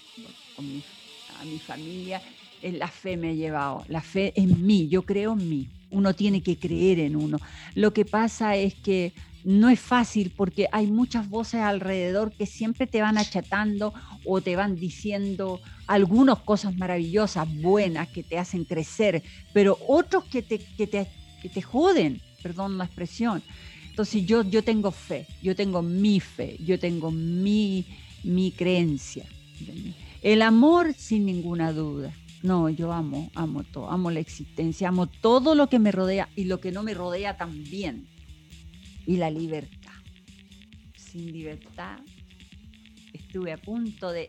a mi familia, la fe me ha llevado, la fe en mí, yo creo en mí, uno tiene que creer en uno. Lo que pasa es que no es fácil porque hay muchas voces alrededor que siempre te van achatando o te van diciendo algunas cosas maravillosas, buenas, que te hacen crecer, pero otros que te, que te, que te joden, perdón la expresión. Entonces yo, yo tengo fe, yo tengo mi fe, yo tengo mi, mi creencia. El amor sin ninguna duda. No, yo amo, amo todo, amo la existencia, amo todo lo que me rodea y lo que no me rodea también. Y la libertad. Sin libertad estuve a punto de...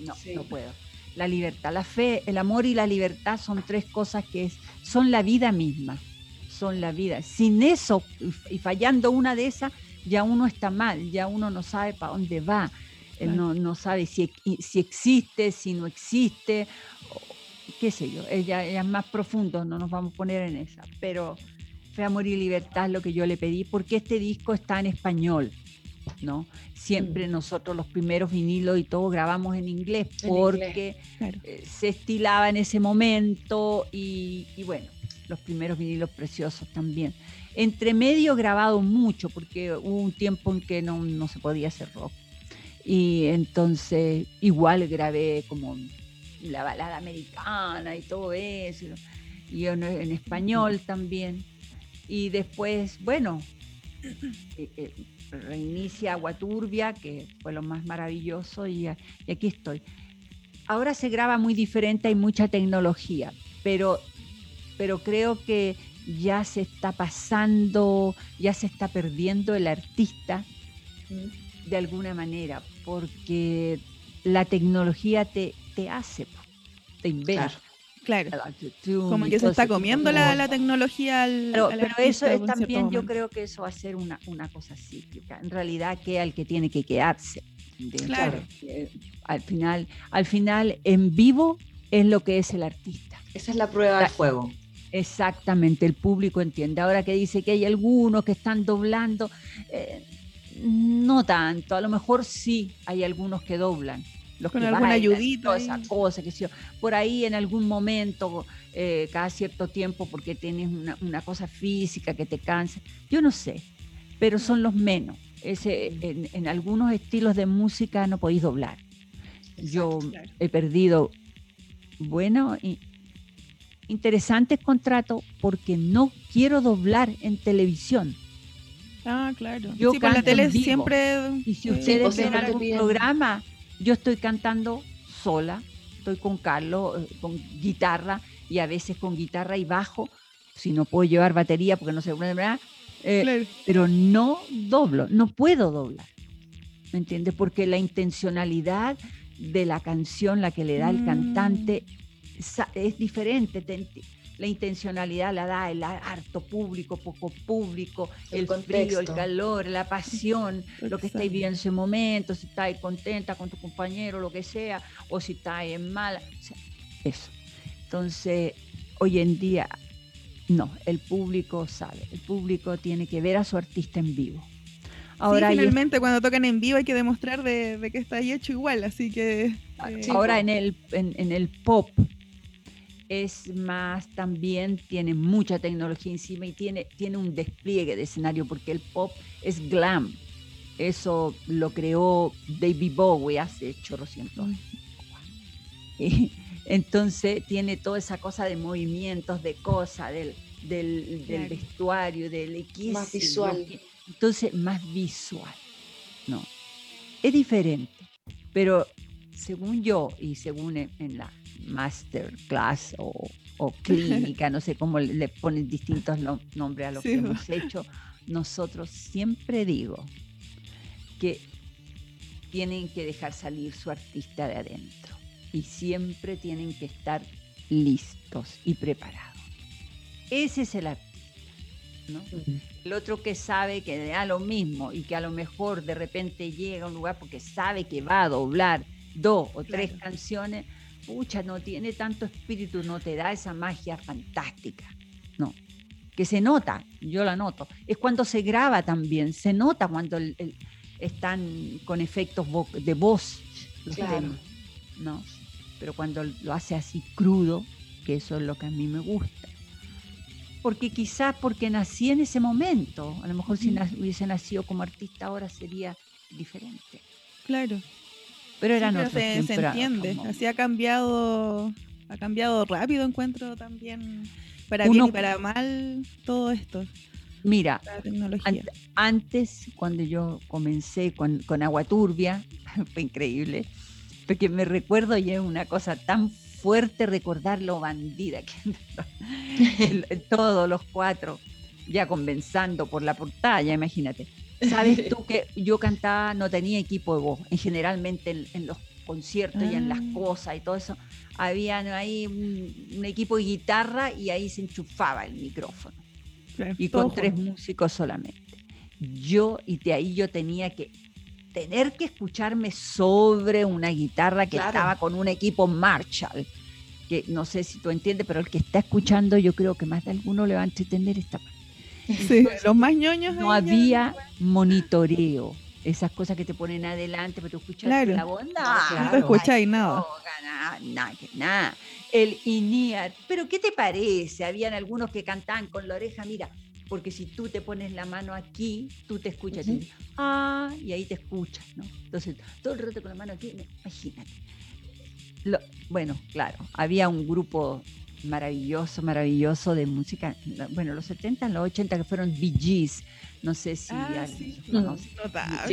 No, no puedo. La libertad, la fe, el amor y la libertad son tres cosas que son la vida misma, son la vida. Sin eso y fallando una de esas, ya uno está mal, ya uno no sabe para dónde va, eh, no, no, sabe si, si existe, si no existe, qué sé yo, ella, es más profundo, no nos vamos a poner en esa, pero Fe, Amor y Libertad lo que yo le pedí, porque este disco está en español, ¿no? Siempre mm. nosotros los primeros vinilos y todo grabamos en inglés, porque eh, se estilaba en ese momento y, y bueno, los primeros vinilos preciosos también. Entre medio grabado mucho, porque hubo un tiempo en que no, no se podía hacer rock. Y entonces igual grabé como la balada americana y todo eso, y en, español también. Y después, bueno, eh, eh, reinicia Agua Turbia, que fue lo más maravilloso, y, y, aquí estoy. Ahora se graba muy diferente, hay mucha tecnología, pero, pero creo que ya se está pasando, ya se está perdiendo el artista de alguna manera, porque la tecnología te, te hace, te inventa. Claro. Como que se está comiendo la, tecnología al. Pero, eso es también, yo creo que eso va a ser una, una cosa cíclica. En realidad, que el que tiene que quedarse. Claro. al final, al final, en vivo es lo que es el artista. Esa es la prueba del fuego. Exactamente, el público entiende. Ahora que dice que hay algunos que están doblando, eh, no tanto, a lo mejor sí hay algunos que doblan. Los Con alguna ayudita. esa cosa, que sí, por ahí en algún momento, eh, cada cierto tiempo, porque tienes una, cosa física que te cansa. Yo no sé, pero son los menos. Ese, en, algunos estilos de música no podéis doblar. Yo he perdido, bueno, y, interesantes contratos porque no quiero doblar en televisión. Ah, claro. Yo sí, la tele siempre. Y si ustedes ven algún programa, yo estoy cantando sola, estoy con Carlos, eh, con guitarra y a veces con guitarra y bajo, si no puedo llevar batería porque no sé, eh, pero no doblo, no puedo doblar. ¿Me entiendes? Porque la intencionalidad de la canción, la que le da el mm. cantante, es diferente. La intencionalidad la da el harto público, poco público, el, frío, el calor, la pasión, lo que estáis viviendo en ese momento, si estáis contenta con tu compañero, lo que sea, o si estáis en mala. eso. Entonces, hoy en día, no, el público sabe, el público tiene que ver a su artista en vivo. Ahora finalmente cuando tocan en vivo hay que demostrar de, que está ahí hecho igual, así que... Ahora en el, en el pop es más también, tiene mucha tecnología encima y tiene, tiene un despliegue de escenario porque el pop es glam. Eso lo creó David Bowie hace chorrocientos años. Entonces tiene toda esa cosa de movimientos, de cosas, del, del, vestuario, del equipo. Más visual. Entonces, más visual. No. Es diferente. Pero según yo y según en la masterclass o, o clínica, no sé cómo le ponen distintos nombres a lo que hemos hecho, nosotros siempre digo que tienen que dejar salir su artista de adentro y siempre tienen que estar listos y preparados. Ese es el artista. ¿no? El otro que sabe que da lo mismo y que a lo mejor de repente llega a un lugar porque sabe que va a doblar dos o tres canciones, pucha, no tiene tanto espíritu, no te da esa magia fantástica. No, que se nota, yo la noto. Es cuando se graba también, se nota cuando están con efectos de voz los temas, ¿no? Pero cuando lo hace así crudo, que eso es lo que a mí me gusta. Porque quizás porque nací en ese momento, a lo mejor si mm. hubiese nacido como artista ahora sería diferente. Claro. Pero era no se, entiende. Así ha cambiado, ha cambiado rápido, encuentro también, para bien y para mal, todo esto. Mira, antes, cuando yo comencé con, Agua Turbia, fue increíble, porque me recuerdo y es una cosa tan fuerte recordar lo bandida que todos los cuatro, ya conversando por la portada, imagínate. Sabes tú que yo cantaba, no tenía equipo de voz, en generalmente en, los conciertos y en las ah. cosas y todo eso, había ahí un, equipo de guitarra y ahí se enchufaba el micrófono. y con tres músicos solamente. Yo, y de ahí yo tenía que tener que escucharme sobre una guitarra que estaba con un equipo Marshall que no sé si tú entiendes, pero el que está escuchando yo creo que más de alguno le va a entretener esta parte. Sí, los más ñoños. No había monitoreo, esas cosas que te ponen adelante, pero tú escuchas la voz. No, no escucháis nada. Nada, nada. El INIAR, pero ¿qué te parece? Habían algunos que cantaban con la oreja, mira, porque si tú te pones la mano aquí, tú te escuchas, ah, y ahí te escuchas, ¿no? Entonces, todo el rato con la mano aquí, imagínate bueno, claro, había un grupo maravilloso, maravilloso de música, bueno, los 70, los 80 que fueron Bee Gees, no sé si ah, sí.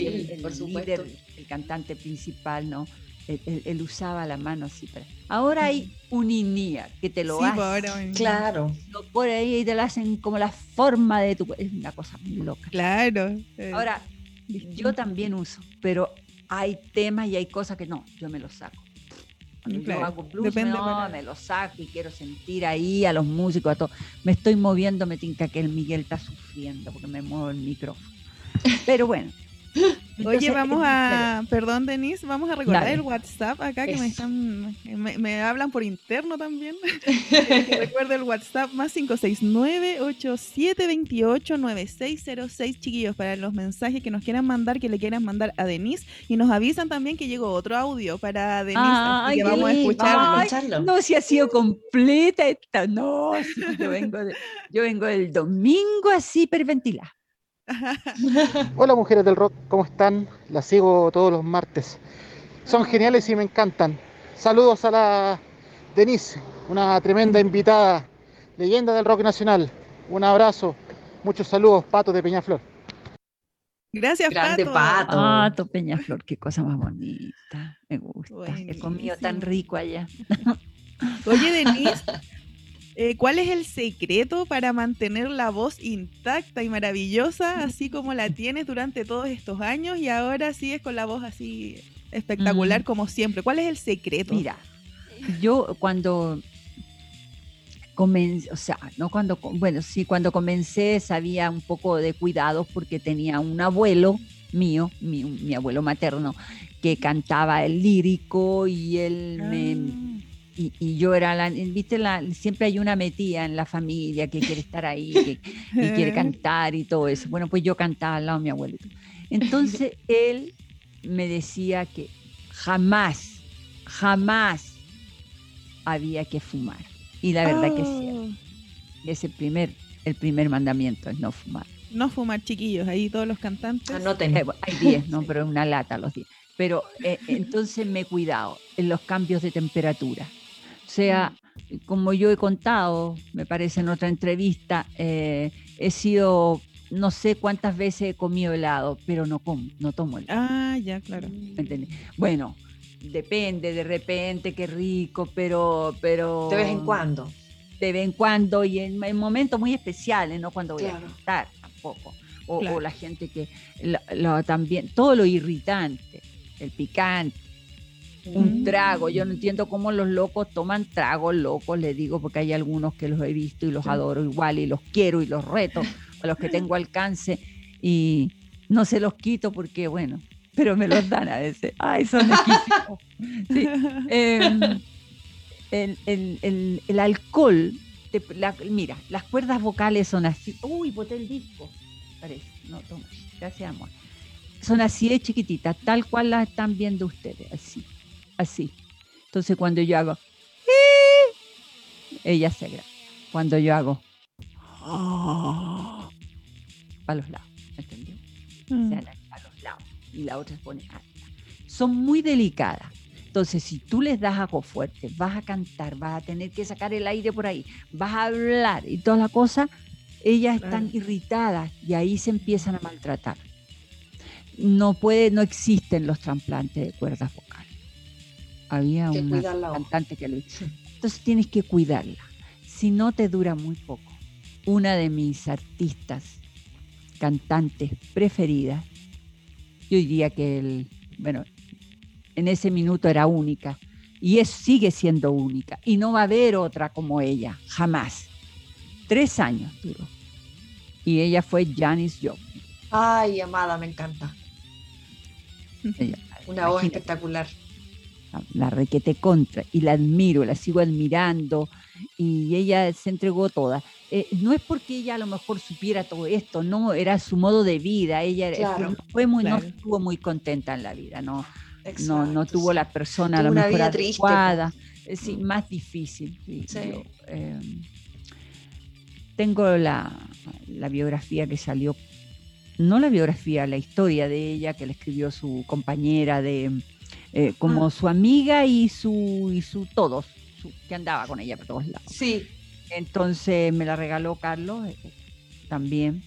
el, por supuesto. el cantante principal, ¿no? Él, usaba la mano así. Pero ahora hay un INIA que te lo hace. claro. Por ahí te lo hacen como la forma de tu. Es una cosa muy loca. Claro. Ahora, yo también uso, pero hay temas y hay cosas que no, yo me los saco. Cuando yo hago blues, no, me lo saco y quiero sentir ahí a los músicos, a todo. Me estoy moviendo, me tinca que el Miguel está sufriendo porque me muevo el micrófono. Pero bueno, Oye, vamos a, perdón Denise, vamos a recordar el WhatsApp acá que me están, me, hablan por interno también. Recuerda el WhatsApp más 569-8728-9606, chiquillos, para los mensajes que nos quieran mandar, que le quieran mandar a Denise. Y nos avisan también que llegó otro audio para Denise, así que vamos a escucharlo. no, si ha sido completa esta, no, yo, vengo yo vengo del domingo así hiperventilada. Hola mujeres del rock, ¿cómo están? Las sigo todos los martes. Son geniales y me encantan. Saludos a la Denise, una tremenda invitada, leyenda del rock nacional. Un abrazo, muchos saludos, Pato de Peñaflor. Gracias, Grande Pato. Pato. Peñaflor, qué cosa más bonita. Me gusta. He comido tan rico allá. Oye, Denise, eh, ¿Cuál es el secreto para mantener la voz intacta y maravillosa, así como la tienes durante todos estos años y ahora sigues con la voz así espectacular mm. como siempre? ¿Cuál es el secreto? Mira, yo cuando comencé, o sea, no cuando, bueno, sí, cuando comencé sabía un poco de cuidados porque tenía un abuelo mío, mi, abuelo materno, que cantaba el lírico y él me ah y, yo era la, viste, la, siempre hay una metida en la familia que quiere estar ahí, que, y quiere cantar y todo eso. Bueno, pues yo cantaba al lado de mi abuelito. Entonces él me decía que jamás, jamás había que fumar. Y la verdad que sí. Oh. Es el primer, el primer mandamiento, es no fumar. No fumar, chiquillos, ahí todos los cantantes. Eh, hay 10, ¿no? Pero es una lata los 10. Pero eh, entonces me he cuidado en los cambios de temperatura sea, como yo he contado, me parece en otra entrevista, eh, he sido, no sé cuántas veces he comido helado, pero no como, no tomo helado. Ah, ya, claro. Bueno, depende, de repente, qué rico, pero, pero... De vez en cuando. De vez en cuando y en, momentos muy especiales, no cuando voy a cantar tampoco. O, la gente que también, todo lo irritante, el picante, un trago. Yo no entiendo cómo los locos toman tragos locos, le digo, porque hay algunos que los he visto y los adoro igual y los quiero y los reto, a los que tengo alcance y no se los quito porque, bueno, pero me los dan a veces. Ay, son sí. Em, el, alcohol, mira, las cuerdas vocales son así. Uy, boté el disco. Parece, no, toma, gracias, amor. Son así de chiquititas, tal cual las están viendo ustedes, así así. Entonces cuando yo hago, ella se graba. Cuando yo hago, a los lados, ¿entendió? Mm. a los lados. Y la otra se pone alta. Son muy delicadas. Entonces, si tú les das algo fuerte, vas a cantar, vas a tener que sacar el aire por ahí, vas a hablar y toda la cosa, ellas están irritadas y ahí se empiezan a maltratar. No puede, no existen los trasplantes de cuerdas vocales había una cantante que lo hizo. Entonces tienes que cuidarla. Si no te dura muy poco. Una de mis artistas cantantes preferidas. Yo diría que, el, bueno, en ese minuto era única y es, sigue siendo única y no va a haber otra como ella, jamás. Tres años duró. Y ella fue Janis Joplin. Ay, amada, me encanta. Una voz espectacular. La, requete contra y la admiro, la sigo admirando y ella se entregó toda. Eh, no es porque ella a lo mejor supiera todo esto, no, era su modo de vida. Ella fue muy, no estuvo muy contenta en la vida, no, no, no tuvo la persona a lo mejor adecuada, es mm. más difícil. Em, tengo la, la, biografía que salió, no la biografía, la historia de ella que le escribió su compañera de eh, como ah. su amiga y su y su todos, que andaba con ella por todos lados. Sí. Entonces me la regaló Carlos eh, también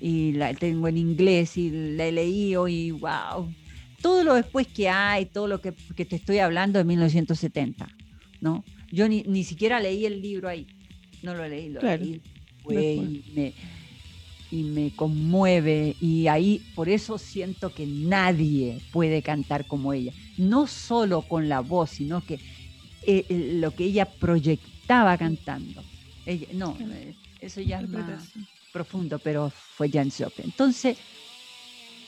y la tengo en inglés y la he leído y wow, todo lo después que hay, todo lo que, te estoy hablando de 1970, ¿no? Yo ni, ni, siquiera leí el libro ahí, no lo leí, lo leí y, me, y me conmueve y ahí por eso siento que nadie puede cantar como ella, no solo con la voz, sino que eh, eh, lo que ella proyectaba cantando. no, eh, eso ya es más profundo, pero fue Jan Joplin. Entonces,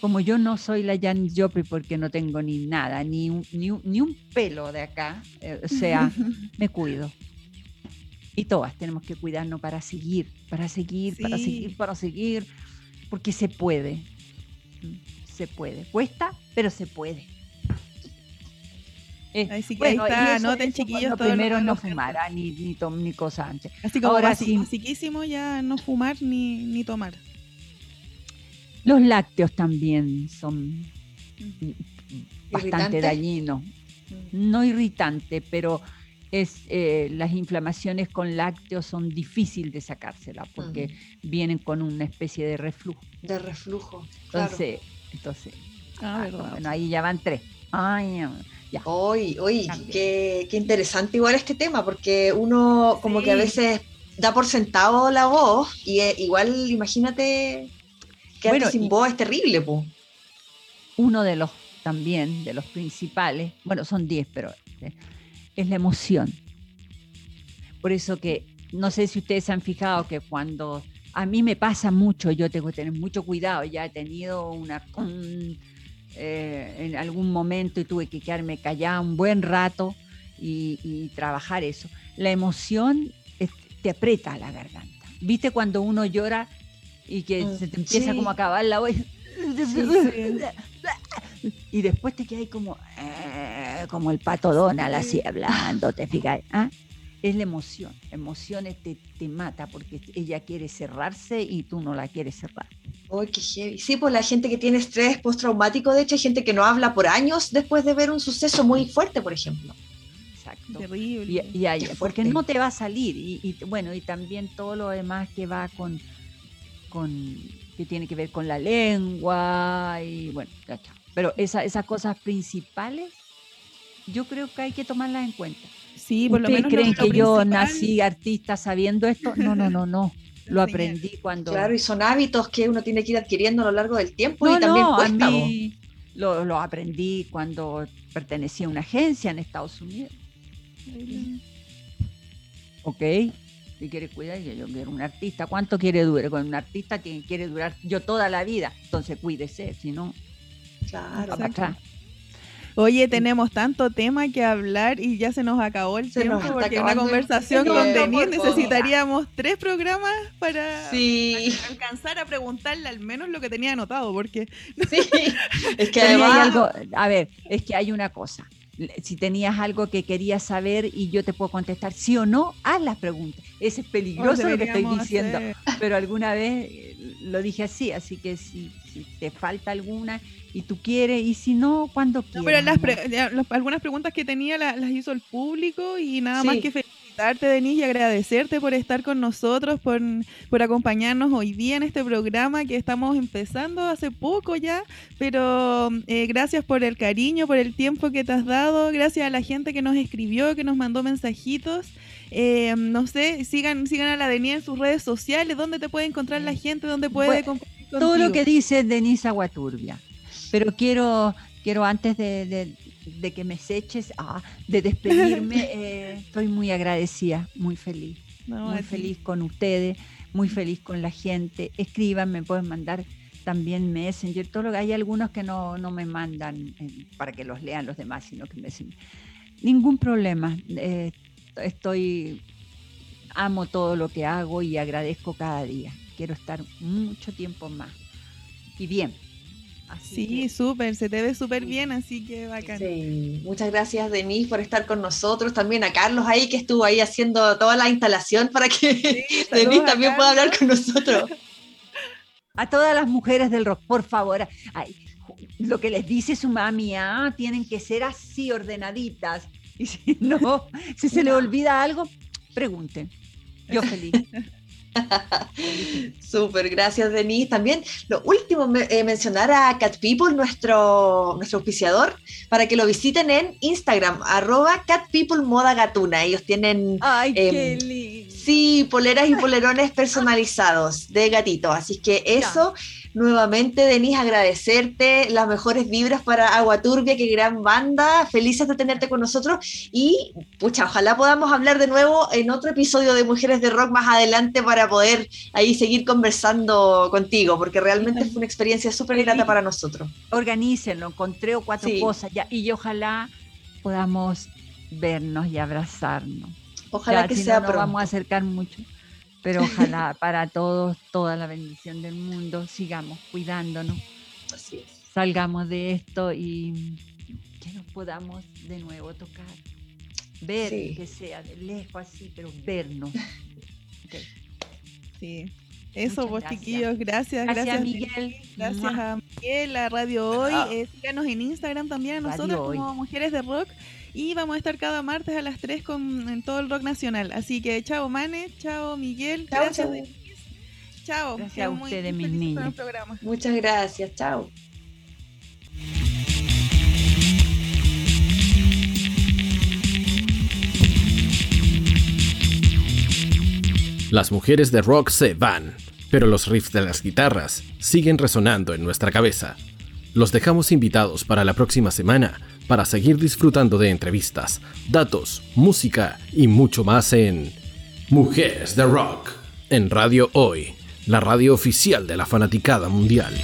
como yo no soy la Jan Joplin porque no tengo ni nada, ni un, ni un, pelo de acá, eh, o sea, me cuido. Y todas tenemos que cuidarnos para seguir, para seguir, para seguir, para seguir, porque se puede. Se puede. Cuesta, pero se puede. Eh, Así que ahí está, noten chiquillos. Primero no fumar, ah, ni, ni, ni cosa antes. Así como Ahora sí. ya no fumar ni, ni tomar. Los lácteos también son bastante dañinos. No irritante, pero es eh, las inflamaciones con lácteos son difíciles de sacárselas porque vienen con una especie de reflujo. De reflujo. Entonces, entonces ah, ah, bueno, ahí ya van tres. Ay, ya. Hoy, hoy, qué, qué, interesante igual este tema, porque uno como que a veces da por sentado la voz y eh, igual imagínate bueno, sin voz es terrible, po. Uno de los también, de los principales, bueno, son 10, pero eh, es la emoción. Por eso que, no sé si ustedes han fijado que cuando a mí me pasa mucho, yo tengo que tener mucho cuidado, ya he tenido una... Eh, en algún momento y tuve que quedarme callada un buen rato y, trabajar eso. La emoción te aprieta la garganta. ¿Viste cuando uno llora y que mm, se te empieza como a acabar la voz. Y después te quedas como, eh, como el pato Donald así hablando, ¿te fijas? ¿Ah? Es la emoción. La emoción te, te mata porque ella quiere cerrarse y tú no la quieres cerrar. ¡Ay, qué heavy! Sí, pues la gente que tiene estrés postraumático, de hecho, hay gente que no habla por años después de ver un suceso muy fuerte, por ejemplo. Exacto. Terrible. Y, y porque no te va a salir. Y, y, bueno, y también todo lo demás que va con con, que tiene que ver con la lengua y bueno, pero esa, esas cosas principales yo creo que hay que tomarlas en cuenta. Sí, por lo menos creen que yo nací artista sabiendo esto? No, no, no, no. Lo aprendí cuando. Claro, y son hábitos que uno tiene que ir adquiriendo a lo largo del tiempo y también cuesta. lo, lo, aprendí cuando pertenecía a una agencia en Estados Unidos. Ok, si quiere cuidar, yo quiero un artista. ¿Cuánto quiere durar? Con un artista que quiere durar yo toda la vida. Entonces cuídese, si no. Claro. Oye, tenemos tanto tema que hablar y ya se nos acabó el tiempo porque una conversación con Denise necesitaríamos tres programas para, alcanzar a preguntarle al menos lo que tenía anotado, porque sí, es que además... algo, a ver, es que hay una cosa. Si tenías algo que querías saber y yo te puedo contestar sí o no, haz las preguntas. Ese es peligroso lo que estoy diciendo, pero alguna vez lo dije así, así que si, te falta alguna y tú quieres, y si no, cuando quieras. pero algunas preguntas que tenía las, hizo el público y nada más que felicitarte, Denise, y agradecerte por estar con nosotros, por, por acompañarnos hoy día en este programa que estamos empezando hace poco ya, pero eh, gracias por el cariño, por el tiempo que te has dado, gracias a la gente que nos escribió, que nos mandó mensajitos. Eh, no sé, sigan, sigan a la Denise en sus redes sociales, ¿dónde te puede encontrar la gente? ¿Dónde puede todo lo que dice Denise Aguaturbia. Pero quiero, quiero antes de, que me eches, ah, de despedirme, eh, estoy muy agradecida, muy feliz. muy feliz con ustedes, muy feliz con la gente. Escriban, me pueden mandar también Messenger, todo lo que hay algunos que no, me mandan eh, para que los lean los demás, sino que me dicen, ningún problema. Eh, estoy, amo todo lo que hago y agradezco cada día. Quiero estar mucho tiempo más. Y bien, sí, súper, se te ve súper bien, así que bacán. Sí, muchas gracias Denise por estar con nosotros, también a Carlos ahí que estuvo ahí haciendo toda la instalación para que Denise también pueda hablar con nosotros. A todas las mujeres del rock, por favor, lo que les dice su mami, ah, tienen que ser así ordenaditas. Y si no, si se le olvida algo, pregunten. Yo feliz. Súper, gracias Denise. También lo último, eh, mencionar a Cat People, nuestro, nuestro auspiciador, para que lo visiten en Instagram, arroba Cat People Moda Gatuna. Ellos tienen... ¡Ay, qué em, lindo! Sí, poleras y polerones personalizados de gatito. Así que eso nuevamente, Denise, agradecerte las mejores vibras para Agua Turbia, qué gran banda, felices de tenerte con nosotros y pucha, ojalá podamos hablar de nuevo en otro episodio de Mujeres de Rock más adelante para poder ahí seguir conversando contigo, porque realmente fue una experiencia súper grata para nosotros. Organícenlo, encontré cuatro cosas ya, y ojalá podamos vernos y abrazarnos. Ojalá que sea no, Nos vamos a acercar mucho pero ojalá para todos toda la bendición del mundo, sigamos cuidándonos, salgamos de esto y que nos podamos de nuevo tocar, ver que sea de lejos así, pero vernos. Sí. Eso, vos chiquillos, gracias, gracias, Miguel. Gracias a Miguel, a Radio Hoy. Eh, síganos en Instagram también. A nosotros como Mujeres de Rock. Y vamos a estar cada martes a las 3 con, en todo el rock nacional. Así que chao, Mane, chao, Miguel. gracias, Chao. Gracias a ustedes, mis niños. Muchas gracias, chao. Las mujeres de rock se van, pero los riffs de las guitarras siguen resonando en nuestra cabeza. Los dejamos invitados para la próxima semana para seguir disfrutando de entrevistas, datos, música y mucho más en Mujeres de Rock, en Radio Hoy, la radio oficial de la fanaticada mundial.